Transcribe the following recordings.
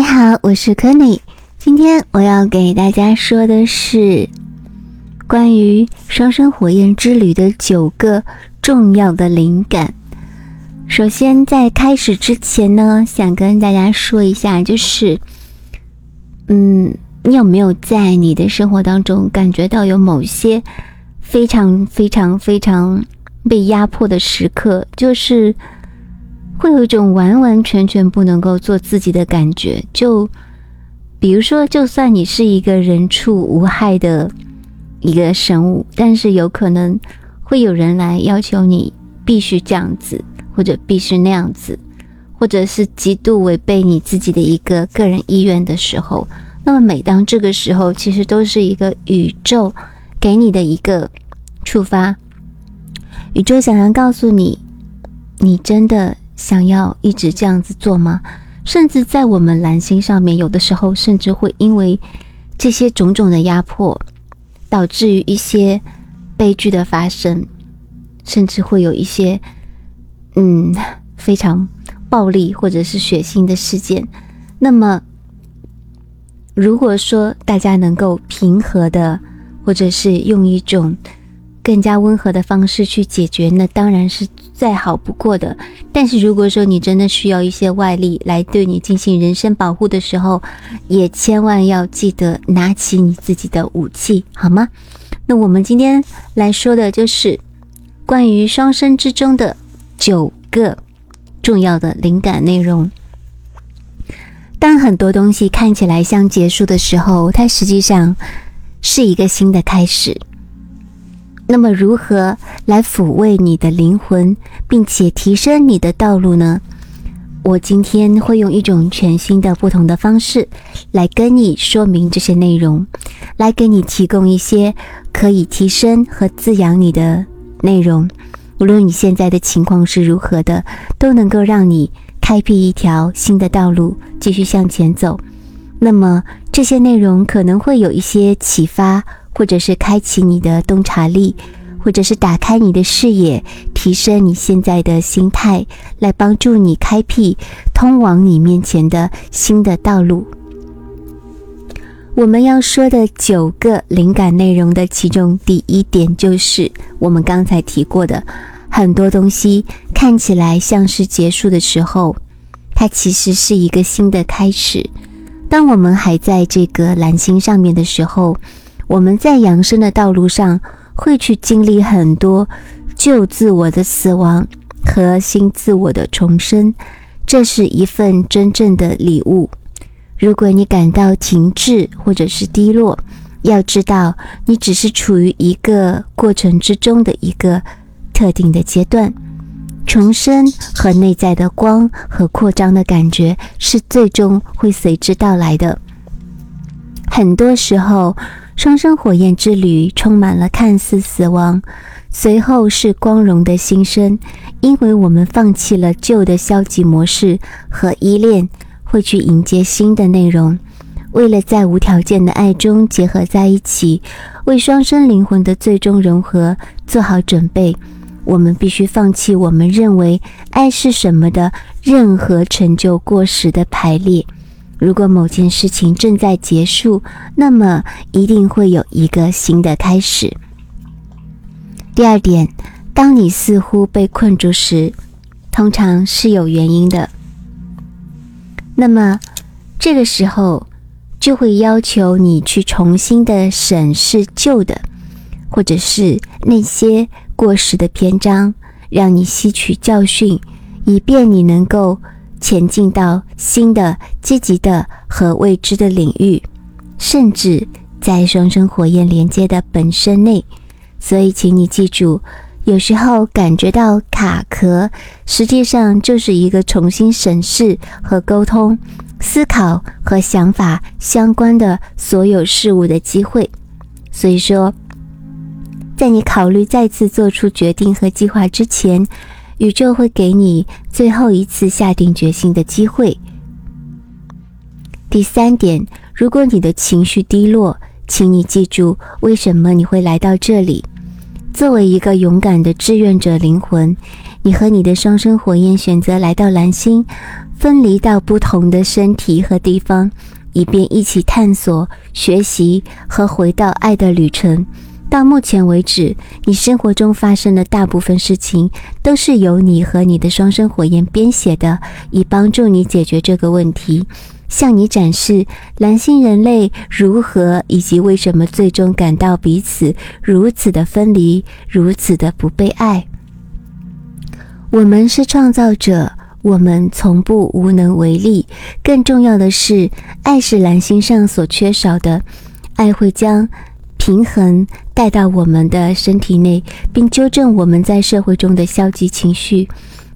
你好，我是柯内。今天我要给大家说的是关于双生火焰之旅的九个重要的灵感。首先，在开始之前呢，想跟大家说一下，就是，嗯，你有没有在你的生活当中感觉到有某些非常非常非常被压迫的时刻，就是？会有一种完完全全不能够做自己的感觉，就比如说，就算你是一个人畜无害的一个生物，但是有可能会有人来要求你必须这样子，或者必须那样子，或者是极度违背你自己的一个个人意愿的时候，那么每当这个时候，其实都是一个宇宙给你的一个触发，宇宙想要告诉你，你真的。想要一直这样子做吗？甚至在我们蓝星上面，有的时候甚至会因为这些种种的压迫，导致于一些悲剧的发生，甚至会有一些嗯非常暴力或者是血腥的事件。那么，如果说大家能够平和的，或者是用一种更加温和的方式去解决，那当然是。再好不过的，但是如果说你真的需要一些外力来对你进行人身保护的时候，也千万要记得拿起你自己的武器，好吗？那我们今天来说的就是关于双生之中的九个重要的灵感内容。当很多东西看起来像结束的时候，它实际上是一个新的开始。那么，如何来抚慰你的灵魂，并且提升你的道路呢？我今天会用一种全新的、不同的方式来跟你说明这些内容，来给你提供一些可以提升和滋养你的内容。无论你现在的情况是如何的，都能够让你开辟一条新的道路，继续向前走。那么，这些内容可能会有一些启发。或者是开启你的洞察力，或者是打开你的视野，提升你现在的心态，来帮助你开辟通往你面前的新的道路。我们要说的九个灵感内容的其中第一点，就是我们刚才提过的，很多东西看起来像是结束的时候，它其实是一个新的开始。当我们还在这个蓝星上面的时候。我们在养生的道路上，会去经历很多旧自我的死亡和新自我的重生，这是一份真正的礼物。如果你感到停滞或者是低落，要知道你只是处于一个过程之中的一个特定的阶段。重生和内在的光和扩张的感觉是最终会随之到来的。很多时候。双生火焰之旅充满了看似死亡，随后是光荣的新生，因为我们放弃了旧的消极模式和依恋，会去迎接新的内容。为了在无条件的爱中结合在一起，为双生灵魂的最终融合做好准备，我们必须放弃我们认为爱是什么的任何陈旧过时的排列。如果某件事情正在结束，那么一定会有一个新的开始。第二点，当你似乎被困住时，通常是有原因的。那么这个时候就会要求你去重新的审视旧的，或者是那些过时的篇章，让你吸取教训，以便你能够。前进到新的、积极的和未知的领域，甚至在双生火焰连接的本身内。所以，请你记住，有时候感觉到卡壳，实际上就是一个重新审视和沟通、思考和想法相关的所有事物的机会。所以说，在你考虑再次做出决定和计划之前。宇宙会给你最后一次下定决心的机会。第三点，如果你的情绪低落，请你记住为什么你会来到这里。作为一个勇敢的志愿者灵魂，你和你的双生火焰选择来到蓝星，分离到不同的身体和地方，以便一起探索、学习和回到爱的旅程。到目前为止，你生活中发生的大部分事情都是由你和你的双生火焰编写的，以帮助你解决这个问题，向你展示蓝星人类如何以及为什么最终感到彼此如此的分离，如此的不被爱。我们是创造者，我们从不无能为力。更重要的是，爱是蓝星上所缺少的，爱会将。平衡带到我们的身体内，并纠正我们在社会中的消极情绪。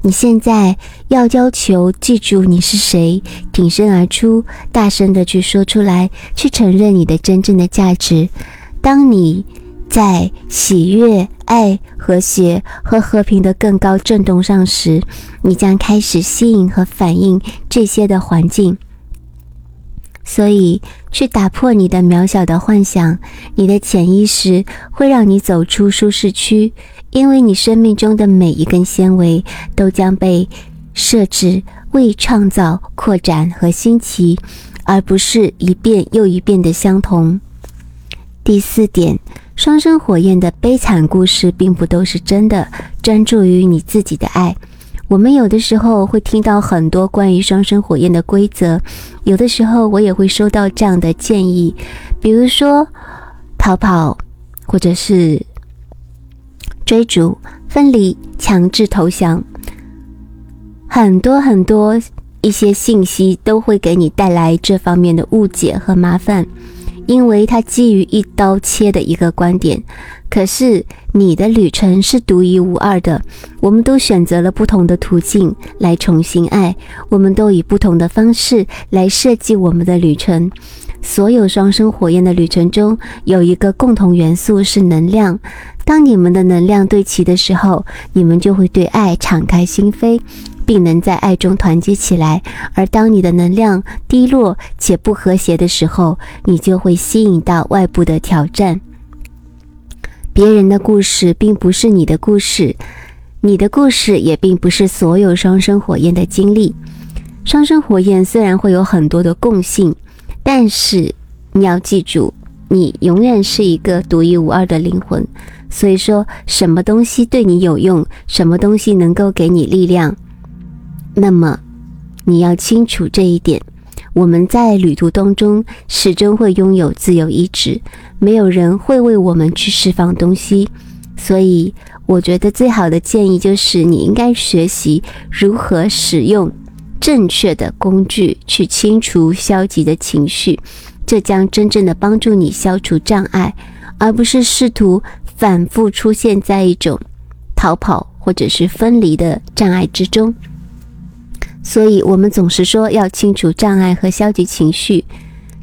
你现在要要求记住你是谁，挺身而出，大声的去说出来，去承认你的真正的价值。当你在喜悦、爱、和谐和和平的更高振动上时，你将开始吸引和反映这些的环境。所以，去打破你的渺小的幻想，你的潜意识会让你走出舒适区，因为你生命中的每一根纤维都将被设置为创造、扩展和新奇，而不是一遍又一遍的相同。第四点，双生火焰的悲惨故事并不都是真的。专注于你自己的爱。我们有的时候会听到很多关于双生火焰的规则，有的时候我也会收到这样的建议，比如说逃跑，或者是追逐、分离、强制投降，很多很多一些信息都会给你带来这方面的误解和麻烦，因为它基于一刀切的一个观点。可是你的旅程是独一无二的，我们都选择了不同的途径来重新爱，我们都以不同的方式来设计我们的旅程。所有双生火焰的旅程中有一个共同元素是能量，当你们的能量对齐的时候，你们就会对爱敞开心扉，并能在爱中团结起来。而当你的能量低落且不和谐的时候，你就会吸引到外部的挑战。别人的故事并不是你的故事，你的故事也并不是所有双生火焰的经历。双生火焰虽然会有很多的共性，但是你要记住，你永远是一个独一无二的灵魂。所以说，什么东西对你有用，什么东西能够给你力量，那么你要清楚这一点。我们在旅途当中始终会拥有自由意志，没有人会为我们去释放东西，所以我觉得最好的建议就是你应该学习如何使用正确的工具去清除消极的情绪，这将真正的帮助你消除障碍，而不是试图反复出现在一种逃跑或者是分离的障碍之中。所以，我们总是说要清除障碍和消极情绪，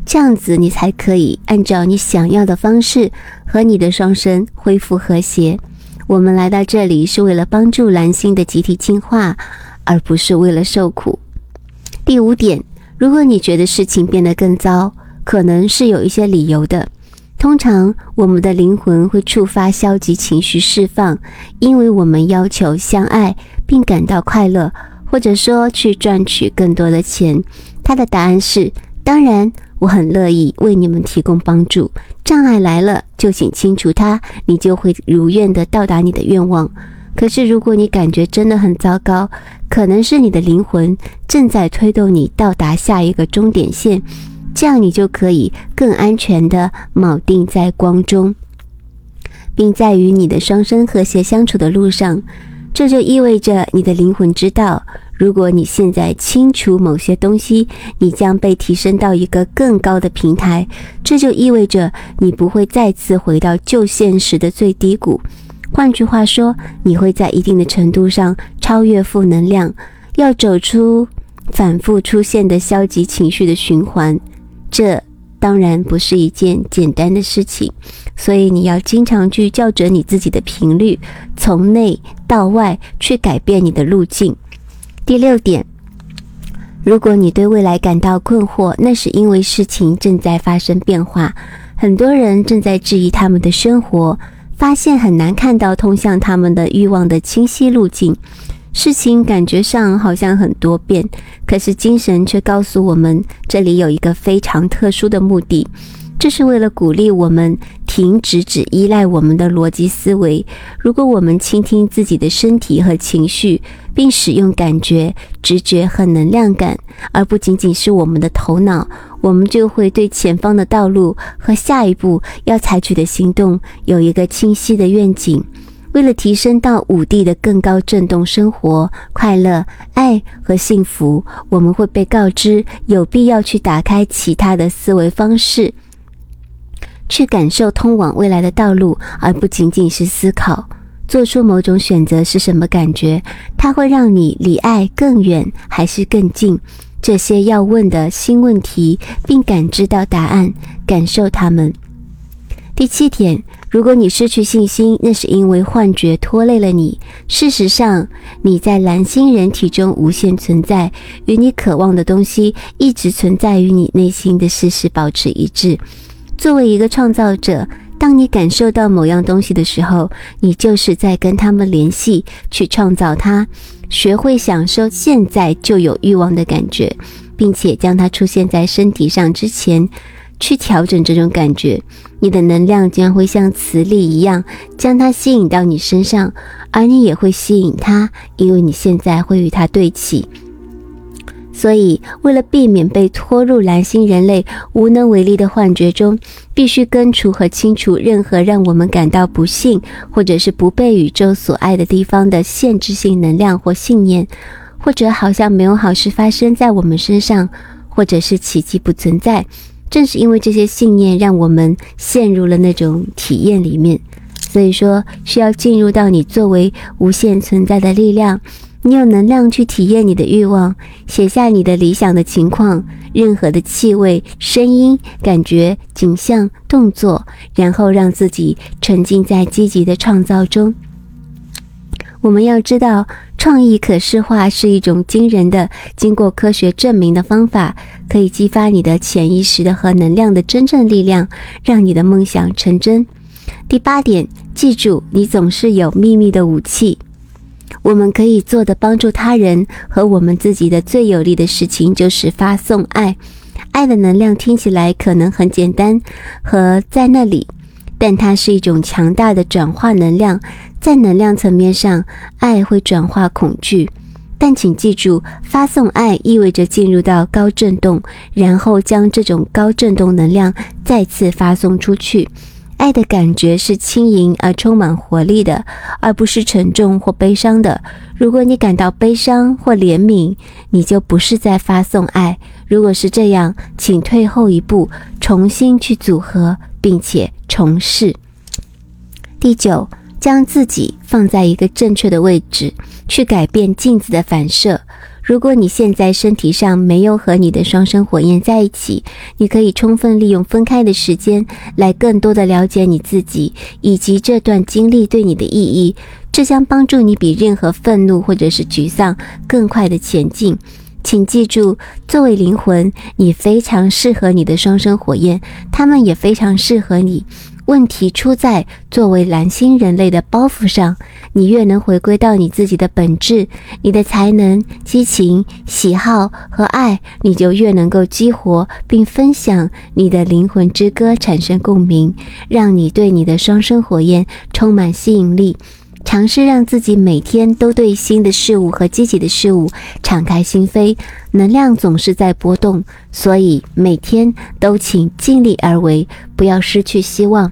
这样子你才可以按照你想要的方式和你的双生恢复和谐。我们来到这里是为了帮助蓝星的集体进化，而不是为了受苦。第五点，如果你觉得事情变得更糟，可能是有一些理由的。通常，我们的灵魂会触发消极情绪释放，因为我们要求相爱并感到快乐。或者说去赚取更多的钱，他的答案是：当然，我很乐意为你们提供帮助。障碍来了，就请清除它，你就会如愿的到达你的愿望。可是，如果你感觉真的很糟糕，可能是你的灵魂正在推动你到达下一个终点线，这样你就可以更安全的铆定在光中，并在与你的双生和谐相处的路上。这就意味着你的灵魂知道，如果你现在清除某些东西，你将被提升到一个更高的平台。这就意味着你不会再次回到旧现实的最低谷。换句话说，你会在一定的程度上超越负能量，要走出反复出现的消极情绪的循环。这。当然不是一件简单的事情，所以你要经常去校准你自己的频率，从内到外去改变你的路径。第六点，如果你对未来感到困惑，那是因为事情正在发生变化，很多人正在质疑他们的生活，发现很难看到通向他们的欲望的清晰路径。事情感觉上好像很多变，可是精神却告诉我们，这里有一个非常特殊的目的。这是为了鼓励我们停止只依赖我们的逻辑思维。如果我们倾听自己的身体和情绪，并使用感觉、直觉和能量感，而不仅仅是我们的头脑，我们就会对前方的道路和下一步要采取的行动有一个清晰的愿景。为了提升到五 D 的更高振动生活、快乐、爱和幸福，我们会被告知有必要去打开其他的思维方式。去感受通往未来的道路，而不仅仅是思考做出某种选择是什么感觉。它会让你离爱更远还是更近？这些要问的新问题，并感知到答案，感受它们。第七点，如果你失去信心，那是因为幻觉拖累了你。事实上，你在蓝星人体中无限存在，与你渴望的东西一直存在于你内心的事实保持一致。作为一个创造者，当你感受到某样东西的时候，你就是在跟他们联系，去创造它。学会享受现在就有欲望的感觉，并且将它出现在身体上之前，去调整这种感觉。你的能量将会像磁力一样将它吸引到你身上，而你也会吸引它，因为你现在会与它对齐。所以，为了避免被拖入蓝星人类无能为力的幻觉中，必须根除和清除任何让我们感到不幸或者是不被宇宙所爱的地方的限制性能量或信念，或者好像没有好事发生在我们身上，或者是奇迹不存在。正是因为这些信念，让我们陷入了那种体验里面。所以说，需要进入到你作为无限存在的力量。你有能量去体验你的欲望，写下你的理想的情况，任何的气味、声音、感觉、景象、动作，然后让自己沉浸在积极的创造中。我们要知道，创意可视化是一种惊人的、经过科学证明的方法，可以激发你的潜意识的和能量的真正力量，让你的梦想成真。第八点，记住，你总是有秘密的武器。我们可以做的帮助他人和我们自己的最有力的事情，就是发送爱。爱的能量听起来可能很简单和在那里，但它是一种强大的转化能量。在能量层面上，爱会转化恐惧。但请记住，发送爱意味着进入到高振动，然后将这种高振动能量再次发送出去。爱的感觉是轻盈而充满活力的，而不是沉重或悲伤的。如果你感到悲伤或怜悯，你就不是在发送爱。如果是这样，请退后一步，重新去组合，并且重试。第九，将自己放在一个正确的位置，去改变镜子的反射。如果你现在身体上没有和你的双生火焰在一起，你可以充分利用分开的时间来更多的了解你自己以及这段经历对你的意义。这将帮助你比任何愤怒或者是沮丧更快的前进。请记住，作为灵魂，你非常适合你的双生火焰，他们也非常适合你。问题出在作为蓝星人类的包袱上。你越能回归到你自己的本质，你的才能、激情、喜好和爱，你就越能够激活并分享你的灵魂之歌，产生共鸣，让你对你的双生火焰充满吸引力。尝试让自己每天都对新的事物和积极的事物敞开心扉。能量总是在波动，所以每天都请尽力而为，不要失去希望。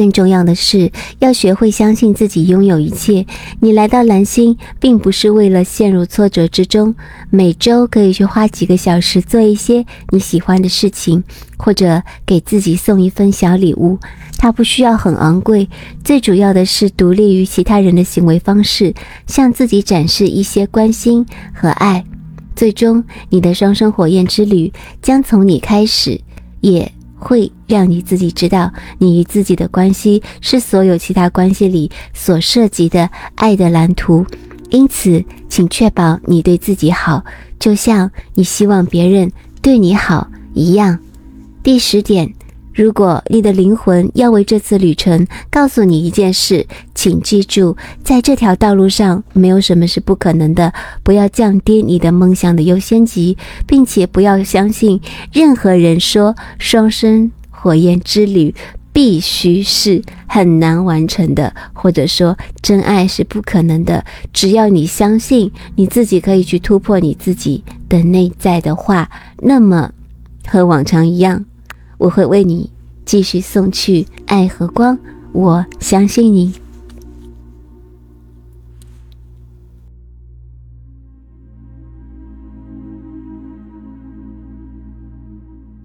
更重要的是，要学会相信自己拥有一切。你来到蓝星，并不是为了陷入挫折之中。每周可以去花几个小时做一些你喜欢的事情，或者给自己送一份小礼物。它不需要很昂贵，最主要的是独立于其他人的行为方式，向自己展示一些关心和爱。最终，你的双生火焰之旅将从你开始，也。会让你自己知道，你与自己的关系是所有其他关系里所涉及的爱的蓝图。因此，请确保你对自己好，就像你希望别人对你好一样。第十点。如果你的灵魂要为这次旅程告诉你一件事，请记住，在这条道路上没有什么是不可能的。不要降低你的梦想的优先级，并且不要相信任何人说双生火焰之旅必须是很难完成的，或者说真爱是不可能的。只要你相信你自己可以去突破你自己的内在的话，那么和往常一样。我会为你继续送去爱和光，我相信你。